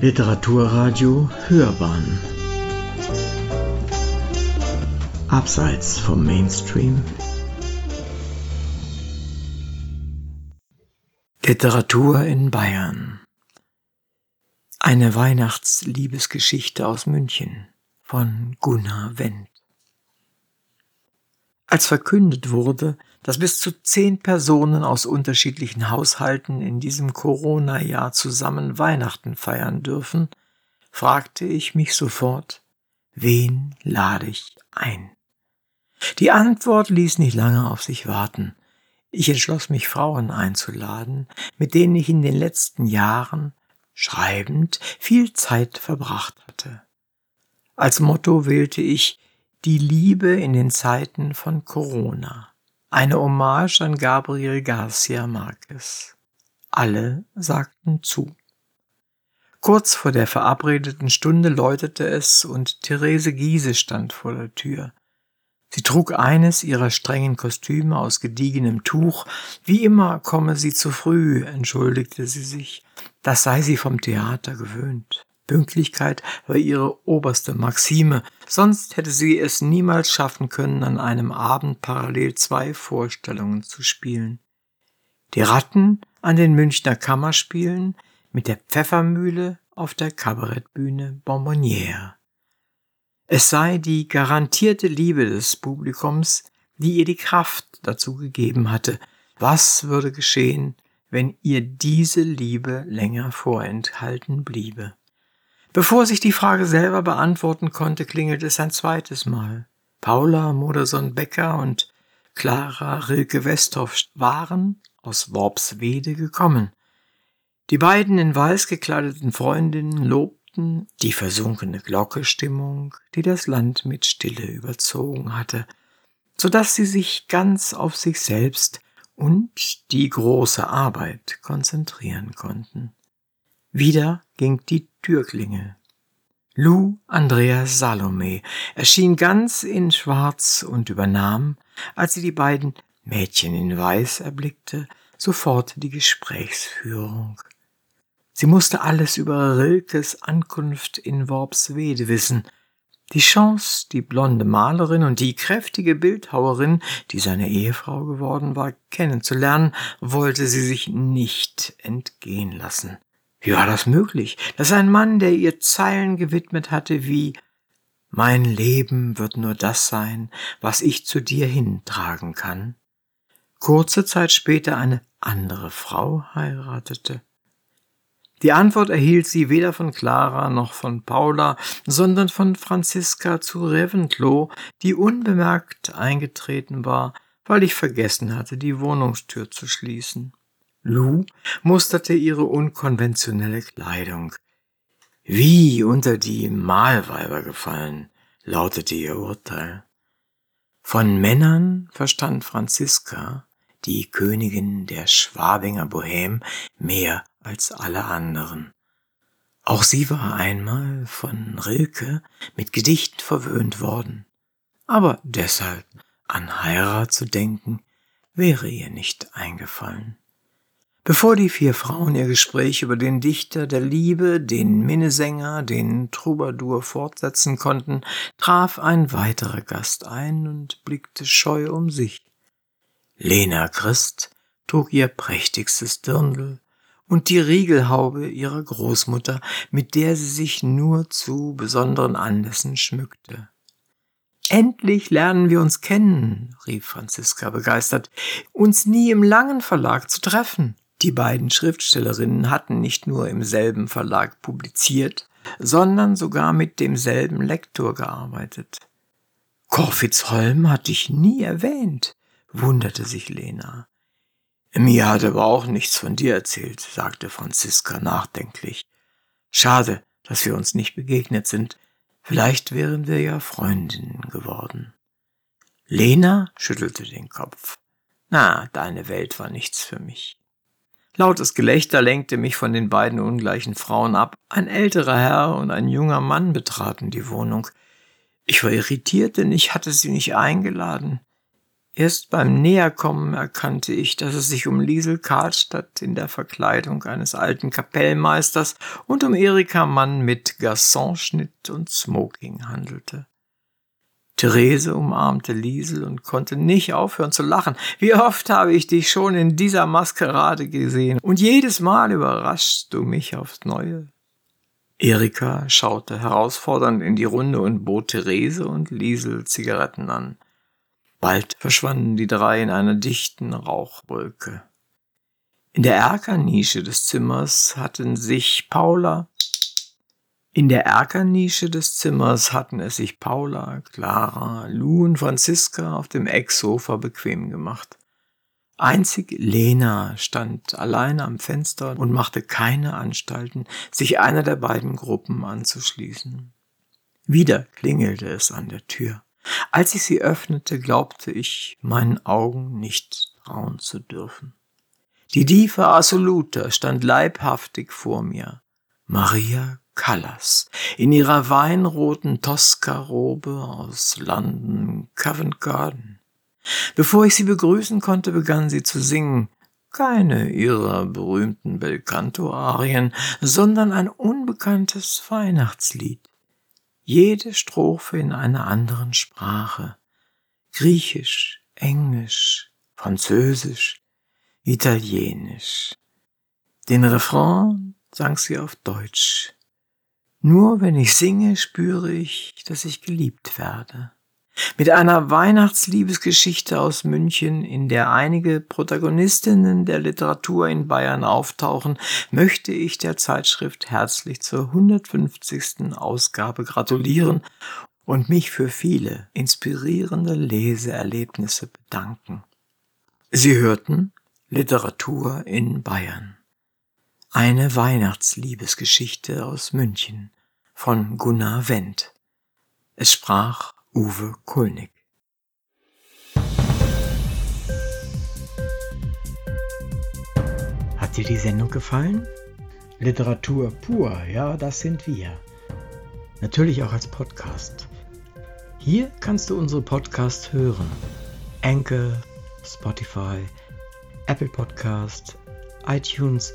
Literaturradio Hörbahn. Abseits vom Mainstream. Literatur in Bayern. Eine Weihnachtsliebesgeschichte aus München von Gunnar Wendt. Als verkündet wurde, dass bis zu zehn Personen aus unterschiedlichen Haushalten in diesem Corona-Jahr zusammen Weihnachten feiern dürfen, fragte ich mich sofort, wen lade ich ein? Die Antwort ließ nicht lange auf sich warten. Ich entschloss mich, Frauen einzuladen, mit denen ich in den letzten Jahren, schreibend, viel Zeit verbracht hatte. Als Motto wählte ich die Liebe in den Zeiten von Corona. Eine Hommage an Gabriel Garcia Marquez. Alle sagten zu. Kurz vor der verabredeten Stunde läutete es und Therese Giese stand vor der Tür. Sie trug eines ihrer strengen Kostüme aus gediegenem Tuch. Wie immer komme sie zu früh, entschuldigte sie sich. Das sei sie vom Theater gewöhnt. Pünktlichkeit war ihre oberste Maxime, sonst hätte sie es niemals schaffen können, an einem Abend parallel zwei Vorstellungen zu spielen. Die Ratten an den Münchner Kammerspielen mit der Pfeffermühle auf der Kabarettbühne Bonbonnière. Es sei die garantierte Liebe des Publikums, die ihr die Kraft dazu gegeben hatte. Was würde geschehen, wenn ihr diese Liebe länger vorenthalten bliebe? Bevor sich die Frage selber beantworten konnte, klingelt es ein zweites Mal. Paula Modersohn-Becker und Clara Rilke-Westhoff waren aus Worpswede gekommen. Die beiden in weiß gekleideten Freundinnen lobten die versunkene Glockestimmung, die das Land mit Stille überzogen hatte, so dass sie sich ganz auf sich selbst und die große Arbeit konzentrieren konnten. Wieder ging die Türklingel. Lou Andreas Salome erschien ganz in Schwarz und übernahm, als sie die beiden Mädchen in Weiß erblickte, sofort die Gesprächsführung. Sie musste alles über Rilkes Ankunft in Worpswede wissen. Die Chance, die blonde Malerin und die kräftige Bildhauerin, die seine Ehefrau geworden war, kennenzulernen, wollte sie sich nicht entgehen lassen. Wie war das möglich, dass ein Mann, der ihr Zeilen gewidmet hatte wie Mein Leben wird nur das sein, was ich zu dir hintragen kann, kurze Zeit später eine andere Frau heiratete? Die Antwort erhielt sie weder von Clara noch von Paula, sondern von Franziska zu Reventlow, die unbemerkt eingetreten war, weil ich vergessen hatte, die Wohnungstür zu schließen. Lou musterte ihre unkonventionelle Kleidung. Wie unter die Malweiber gefallen, lautete ihr Urteil. Von Männern verstand Franziska, die Königin der Schwabinger Bohème, mehr als alle anderen. Auch sie war einmal von Rilke mit Gedichten verwöhnt worden, aber deshalb an Heirat zu denken, wäre ihr nicht eingefallen. Bevor die vier Frauen ihr Gespräch über den Dichter der Liebe, den Minnesänger, den Troubadour fortsetzen konnten, traf ein weiterer Gast ein und blickte scheu um sich. Lena Christ trug ihr prächtigstes Dirndl und die Riegelhaube ihrer Großmutter, mit der sie sich nur zu besonderen Anlässen schmückte. Endlich lernen wir uns kennen, rief Franziska begeistert, uns nie im langen Verlag zu treffen. Die beiden Schriftstellerinnen hatten nicht nur im selben Verlag publiziert, sondern sogar mit demselben Lektor gearbeitet. Korfitzholm hatte ich nie erwähnt, wunderte sich Lena. Mir hat aber auch nichts von dir erzählt, sagte Franziska nachdenklich. Schade, dass wir uns nicht begegnet sind. Vielleicht wären wir ja Freundinnen geworden. Lena schüttelte den Kopf. Na, deine Welt war nichts für mich. Lautes Gelächter lenkte mich von den beiden ungleichen Frauen ab. Ein älterer Herr und ein junger Mann betraten die Wohnung. Ich war irritiert, denn ich hatte sie nicht eingeladen. Erst beim Näherkommen erkannte ich, dass es sich um Liesel Karlstadt in der Verkleidung eines alten Kapellmeisters und um Erika Mann mit Gassonschnitt und Smoking handelte. Therese umarmte Liesel und konnte nicht aufhören zu lachen. Wie oft habe ich dich schon in dieser Maskerade gesehen und jedes Mal überraschst du mich aufs Neue. Erika schaute herausfordernd in die Runde und bot Therese und Liesel Zigaretten an. Bald verschwanden die drei in einer dichten Rauchwolke. In der Erkernische des Zimmers hatten sich Paula in der Erkernische des Zimmers hatten es sich Paula, Clara, Lou und Franziska auf dem Ecksofa bequem gemacht. Einzig Lena stand alleine am Fenster und machte keine Anstalten, sich einer der beiden Gruppen anzuschließen. Wieder klingelte es an der Tür. Als ich sie öffnete, glaubte ich, meinen Augen nicht trauen zu dürfen. Die Diva Assoluta stand leibhaftig vor mir. Maria Callas in ihrer weinroten Tosca-Robe aus London Covent Garden. Bevor ich sie begrüßen konnte, begann sie zu singen. Keine ihrer berühmten Belcanto-Arien, sondern ein unbekanntes Weihnachtslied. Jede Strophe in einer anderen Sprache. Griechisch, Englisch, Französisch, Italienisch. Den Refrain sang sie auf Deutsch. Nur wenn ich singe, spüre ich, dass ich geliebt werde. Mit einer Weihnachtsliebesgeschichte aus München, in der einige Protagonistinnen der Literatur in Bayern auftauchen, möchte ich der Zeitschrift herzlich zur 150. Ausgabe gratulieren und mich für viele inspirierende Leseerlebnisse bedanken. Sie hörten Literatur in Bayern. Eine Weihnachtsliebesgeschichte aus München von Gunnar Wendt. Es sprach Uwe Kulnig. Hat dir die Sendung gefallen? Literatur pur, ja, das sind wir. Natürlich auch als Podcast. Hier kannst du unsere Podcasts hören. Anchor, Spotify, Apple Podcast, iTunes,